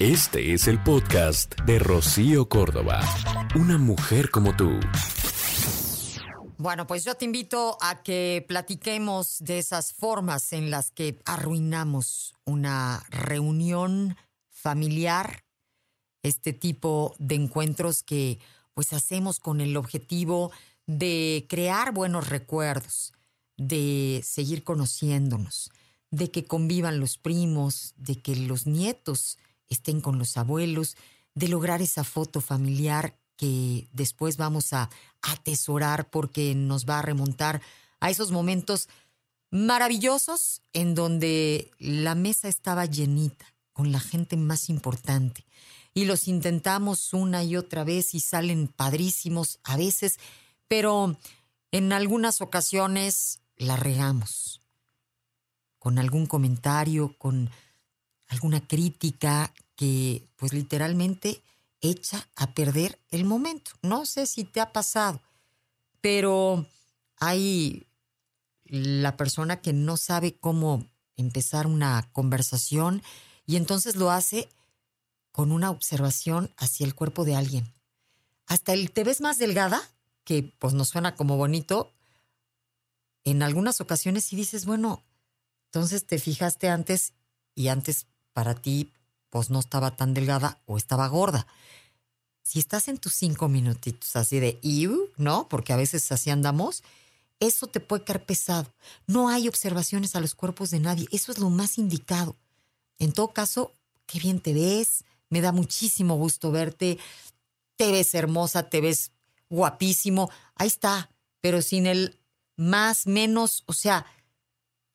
Este es el podcast de Rocío Córdoba. Una mujer como tú. Bueno, pues yo te invito a que platiquemos de esas formas en las que arruinamos una reunión familiar, este tipo de encuentros que pues hacemos con el objetivo de crear buenos recuerdos, de seguir conociéndonos, de que convivan los primos, de que los nietos estén con los abuelos, de lograr esa foto familiar que después vamos a atesorar porque nos va a remontar a esos momentos maravillosos en donde la mesa estaba llenita con la gente más importante. Y los intentamos una y otra vez y salen padrísimos a veces, pero en algunas ocasiones la regamos con algún comentario, con alguna crítica que pues literalmente echa a perder el momento. No sé si te ha pasado, pero hay la persona que no sabe cómo empezar una conversación y entonces lo hace con una observación hacia el cuerpo de alguien. Hasta el te ves más delgada, que pues nos suena como bonito, en algunas ocasiones sí dices, bueno, entonces te fijaste antes y antes para ti pues no estaba tan delgada o estaba gorda. Si estás en tus cinco minutitos así de iu, ¿no? Porque a veces así andamos, eso te puede caer pesado. No hay observaciones a los cuerpos de nadie. Eso es lo más indicado. En todo caso, qué bien te ves. Me da muchísimo gusto verte. Te ves hermosa, te ves guapísimo. Ahí está. Pero sin el más, menos, o sea,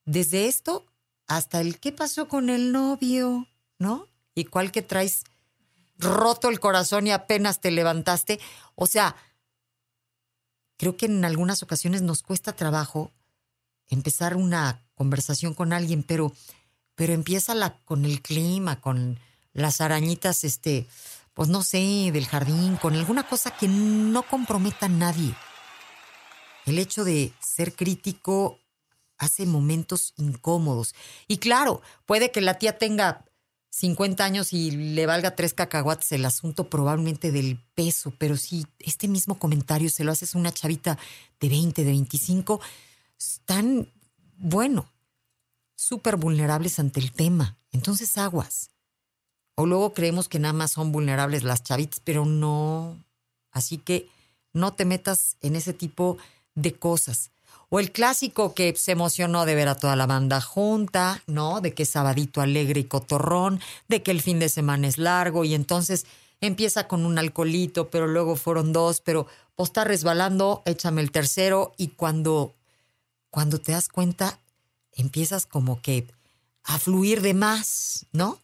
desde esto hasta el qué pasó con el novio, ¿no? y cuál que traes roto el corazón y apenas te levantaste. O sea, creo que en algunas ocasiones nos cuesta trabajo empezar una conversación con alguien, pero, pero empieza la, con el clima, con las arañitas, este, pues no sé, del jardín, con alguna cosa que no comprometa a nadie. El hecho de ser crítico hace momentos incómodos. Y claro, puede que la tía tenga 50 años y le valga tres cacahuates el asunto probablemente del peso, pero si este mismo comentario se lo haces a una chavita de 20, de 25, están, bueno, súper vulnerables ante el tema. Entonces aguas. O luego creemos que nada más son vulnerables las chavitas, pero no. Así que no te metas en ese tipo de cosas. O el clásico que se emocionó de ver a toda la banda junta, ¿no? De que es sabadito alegre y cotorrón, de que el fin de semana es largo y entonces empieza con un alcoholito, pero luego fueron dos, pero pues está resbalando, échame el tercero y cuando, cuando te das cuenta, empiezas como que a fluir de más, ¿no?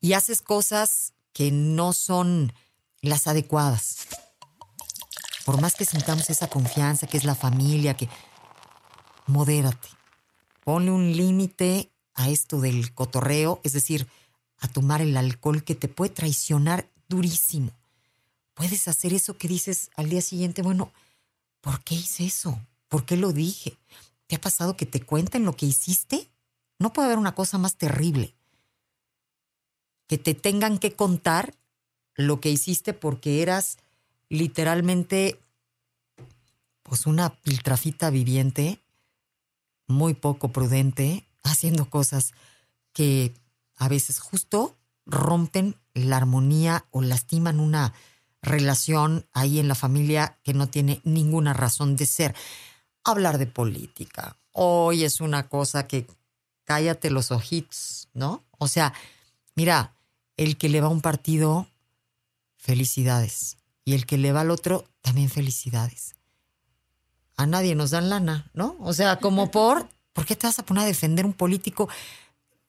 Y haces cosas que no son las adecuadas. Por más que sintamos esa confianza, que es la familia, que modérate. Ponle un límite a esto del cotorreo, es decir, a tomar el alcohol que te puede traicionar durísimo. Puedes hacer eso que dices al día siguiente, bueno, ¿por qué hice eso? ¿Por qué lo dije? ¿Te ha pasado que te cuenten lo que hiciste? No puede haber una cosa más terrible. Que te tengan que contar lo que hiciste porque eras literalmente pues una piltrafita viviente muy poco prudente, haciendo cosas que a veces justo rompen la armonía o lastiman una relación ahí en la familia que no tiene ninguna razón de ser. Hablar de política. Hoy es una cosa que cállate los ojitos, ¿no? O sea, mira, el que le va a un partido, felicidades. Y el que le va al otro, también felicidades a nadie nos dan lana, ¿no? O sea, como por, ¿por qué te vas a poner a defender un político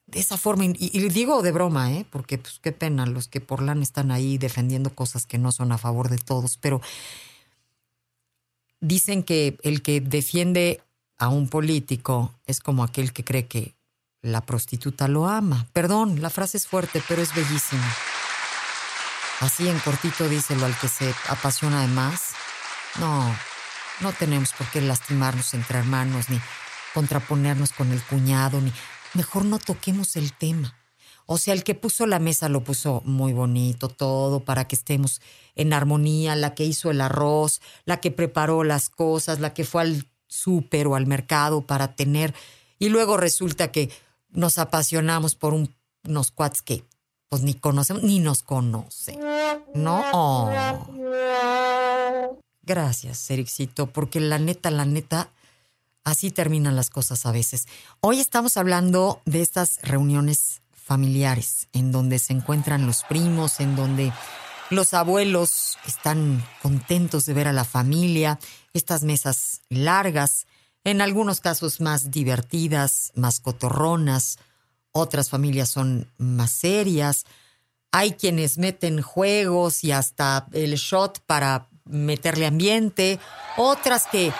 de esa forma? Y, digo de broma, ¿eh? Porque pues qué pena los que por lana están ahí defendiendo cosas que no son a favor de todos, pero dicen que el que defiende a un político es como aquel que cree que la prostituta lo ama. Perdón, la frase es fuerte, pero es bellísima. Así en cortito díselo al que se apasiona de más. No, no tenemos por qué lastimarnos entre hermanos, ni contraponernos con el cuñado, ni mejor no toquemos el tema. O sea, el que puso la mesa lo puso muy bonito, todo para que estemos en armonía, la que hizo el arroz, la que preparó las cosas, la que fue al súper o al mercado para tener. Y luego resulta que nos apasionamos por unos cuates que pues ni conocemos, ni nos conocen. ¿No? Oh. Gracias, Ericito, porque la neta, la neta, así terminan las cosas a veces. Hoy estamos hablando de estas reuniones familiares, en donde se encuentran los primos, en donde los abuelos están contentos de ver a la familia, estas mesas largas, en algunos casos más divertidas, más cotorronas, otras familias son más serias, hay quienes meten juegos y hasta el shot para meterle ambiente, otras que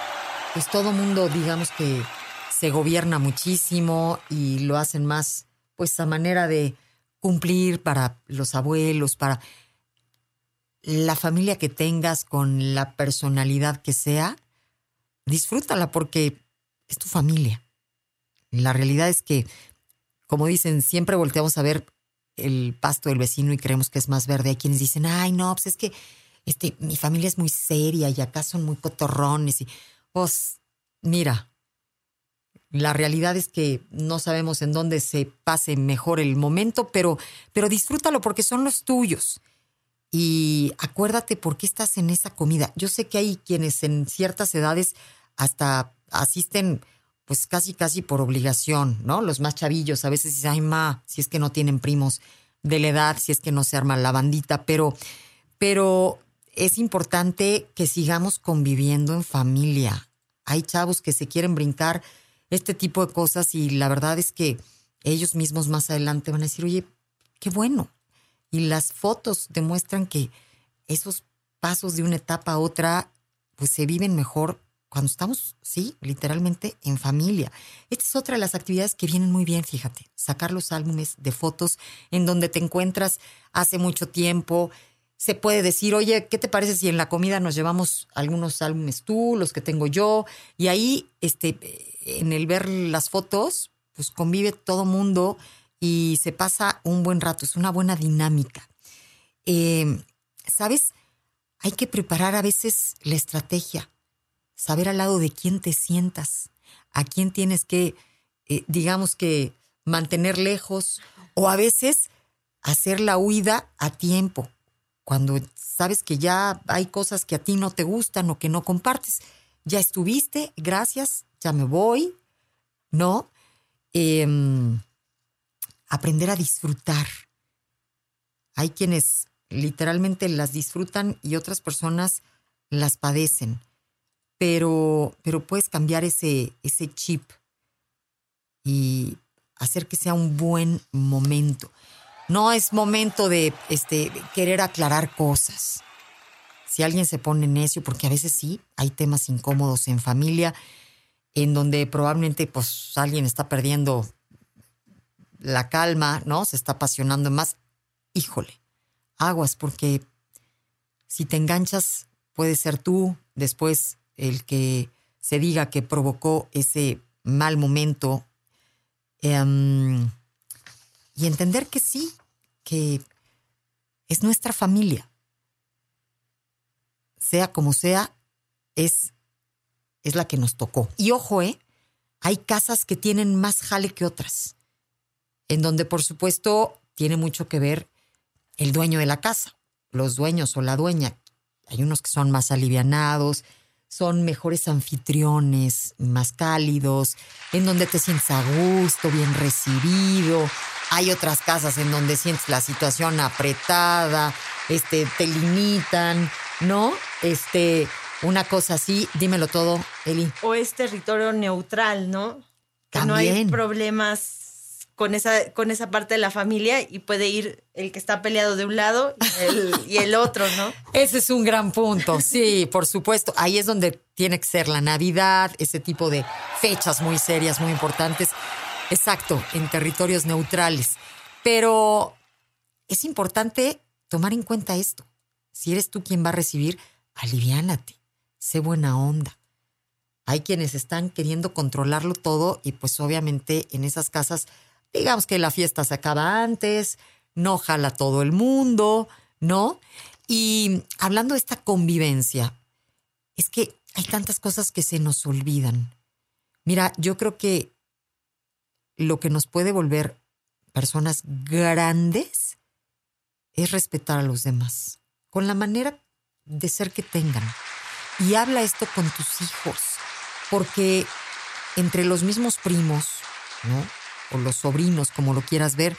pues todo mundo digamos que se gobierna muchísimo y lo hacen más pues a manera de cumplir para los abuelos, para la familia que tengas con la personalidad que sea, disfrútala porque es tu familia. La realidad es que, como dicen, siempre volteamos a ver el pasto del vecino y creemos que es más verde. Hay quienes dicen, ay, no, pues es que este, mi familia es muy seria y acá son muy cotorrones. Y, pues, mira, la realidad es que no sabemos en dónde se pase mejor el momento, pero, pero disfrútalo porque son los tuyos. Y acuérdate por qué estás en esa comida. Yo sé que hay quienes en ciertas edades hasta asisten pues casi casi por obligación, ¿no? Los más chavillos a veces dicen, ay ma, si es que no tienen primos de la edad, si es que no se arma la bandita, pero, pero es importante que sigamos conviviendo en familia. Hay chavos que se quieren brincar este tipo de cosas y la verdad es que ellos mismos más adelante van a decir, oye, qué bueno. Y las fotos demuestran que esos pasos de una etapa a otra, pues se viven mejor cuando estamos, sí, literalmente en familia. Esta es otra de las actividades que vienen muy bien, fíjate, sacar los álbumes de fotos en donde te encuentras hace mucho tiempo. Se puede decir, oye, ¿qué te parece si en la comida nos llevamos algunos álbumes tú, los que tengo yo? Y ahí, este, en el ver las fotos, pues convive todo mundo y se pasa un buen rato, es una buena dinámica. Em, ¿Sabes? Hay que preparar a veces la estrategia, saber al lado de quién te sientas, a quién tienes que, eh, digamos que, mantener lejos o a veces hacer la huida a tiempo, cuando sabes que ya hay cosas que a ti no te gustan o que no compartes. Ya estuviste, gracias, ya me voy, ¿no? Em, aprender a disfrutar. Hay quienes literalmente las disfrutan y otras personas las padecen, pero, pero puedes cambiar ese, ese chip y hacer que sea un buen momento. No es momento de este, querer aclarar cosas. Si alguien se pone necio, porque a veces sí, hay temas incómodos en familia, en donde probablemente pues alguien está perdiendo la calma, ¿no? Se está apasionando más. Híjole, aguas, porque si te enganchas, puede ser tú después el que se diga que provocó ese mal momento. Em, y entender que sí, que es nuestra familia. Sea como sea, es es la que nos tocó. Y ojo, ¿eh? Hay casas que tienen más jale que otras, en donde por supuesto tiene mucho que ver el dueño de la casa, los dueños o la dueña. Hay unos que son más alivianados, son mejores anfitriones, más cálidos, en donde te sientes a gusto, bien recibido. Hay otras casas en donde sientes la situación apretada, este, te limitan, ¿no? Este, una cosa así, dímelo todo, Eli. O es territorio neutral, ¿no? Que no hay problemas con esa, con esa parte de la familia y puede ir el que está peleado de un lado y el, y el otro, ¿no? Ese es un gran punto, sí, por supuesto. Ahí es donde tiene que ser la Navidad, ese tipo de fechas muy serias, muy importantes. Exacto, en territorios neutrales. Pero es importante tomar en cuenta esto. Si eres tú quien va a recibir, aliviánate sé buena onda. Hay quienes están queriendo controlarlo todo y pues obviamente en esas casas digamos que la fiesta se acaba antes, no jala todo el mundo, ¿no? Y hablando de esta convivencia, es que hay tantas cosas que se nos olvidan. Mira, yo creo que lo que nos puede volver personas grandes es respetar a los demás, con la manera de ser que tengan. Y habla esto con tus hijos, porque entre los mismos primos, ¿no? O los sobrinos, como lo quieras ver,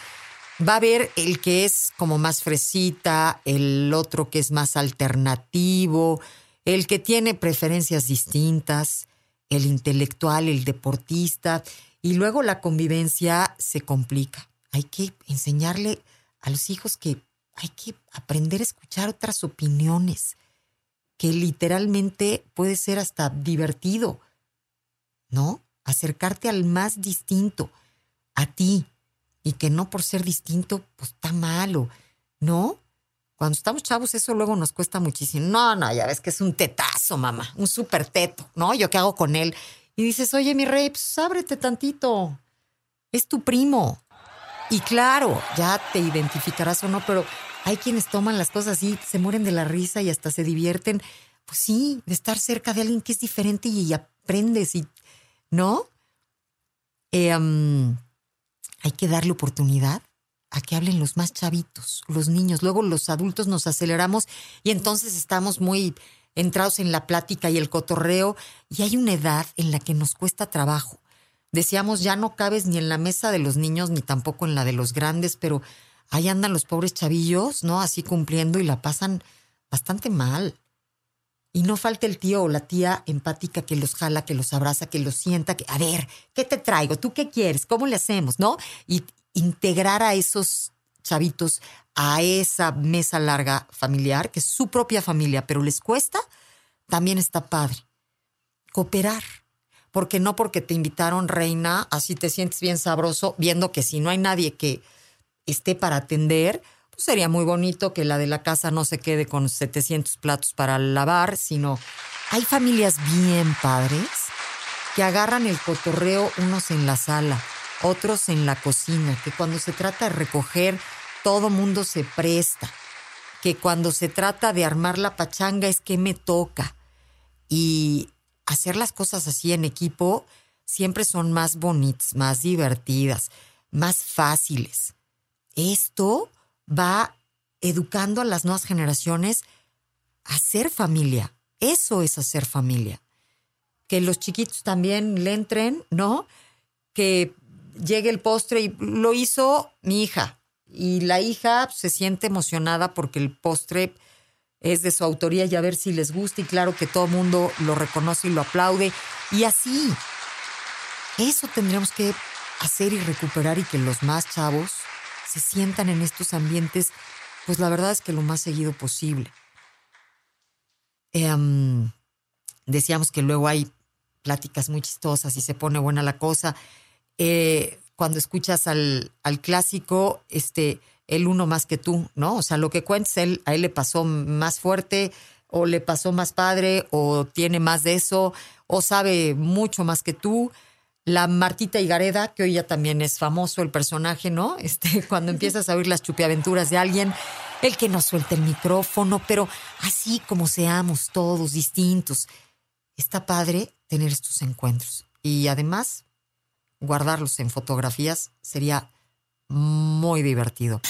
va a haber el que es como más fresita, el otro que es más alternativo, el que tiene preferencias distintas, el intelectual, el deportista, y luego la convivencia se complica. Hay que enseñarle a los hijos que hay que aprender a escuchar otras opiniones, que literalmente puede ser hasta divertido, ¿no? Acercarte al más distinto, a ti, y que no por ser distinto, pues está malo, ¿no? Cuando estamos chavos, eso luego nos cuesta muchísimo. No, no, ya ves que es un tetazo, mamá, un súper teto, ¿no? ¿Yo qué hago con él? Y dices, oye, mi rey, pues ábrete tantito. Es tu primo. Y claro, ya te identificarás o no, pero hay quienes toman las cosas así, se mueren de la risa y hasta se divierten. Pues sí, de estar cerca de alguien que es diferente y, aprendes y, ¿no? Eh, hay que darle oportunidad a que hablen los más chavitos, los niños. Luego los adultos nos aceleramos y entonces estamos muy entrados en la plática y el cotorreo y hay una edad en la que nos cuesta trabajo. Decíamos, ya no cabes ni en la mesa de los niños ni tampoco en la de los grandes, pero ahí andan los pobres chavillos, ¿no? Así cumpliendo y la pasan bastante mal. Y no falta el tío o la tía empática que los jala, que los abraza, que los sienta, que, a ver, ¿qué te traigo? ¿Tú qué quieres? ¿Cómo le hacemos? ¿No? Y integrar a esos chavitos a esa mesa larga familiar, que es su propia familia, pero les cuesta, también está padre. Cooperar. Porque no porque te invitaron reina, así te sientes bien sabroso, viendo que si no hay nadie que esté para atender, sería muy bonito que la de la casa no se quede con 700 platos para lavar, sino hay familias bien padres que agarran el cotorreo unos en la sala, otros en la cocina, que cuando se trata de recoger, todo mundo se presta, que cuando se trata de armar la pachanga es que me toca. Y hacer las cosas así en equipo siempre son más bonitas, más divertidas, más fáciles. Esto va educando a las nuevas generaciones a ser familia. Eso es hacer familia. Que los chiquitos también le entren, ¿no? Que llegue el postre y lo hizo mi hija. Y la hija se siente emocionada porque el postre es de su autoría y a ver si les gusta y claro que todo el mundo lo reconoce y lo aplaude. Y así, eso tendríamos que hacer y recuperar y que los más chavos se sientan en estos ambientes, pues la verdad es que lo más seguido posible. Em, decíamos que luego hay pláticas muy chistosas y se pone buena la cosa. Eh, cuando escuchas al, al, clásico, este, el uno más que tú, ¿no? O sea, lo que cuentes, él, a él le pasó más fuerte, o le pasó más padre, o tiene más de eso, o sabe mucho más que tú la Martita Higareda, que hoy ya también es famoso el personaje, ¿no? Este, cuando empiezas a oír las chupiaventuras de alguien, el que nos suelta el micrófono, pero así como seamos todos distintos. Está padre tener estos encuentros. Y además, guardarlos en fotografías sería muy divertido.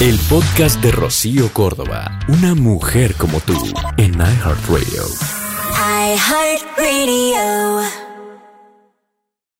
El podcast de Rocío Córdoba, una mujer como tú, en iHeartRadio. iHeartRadio.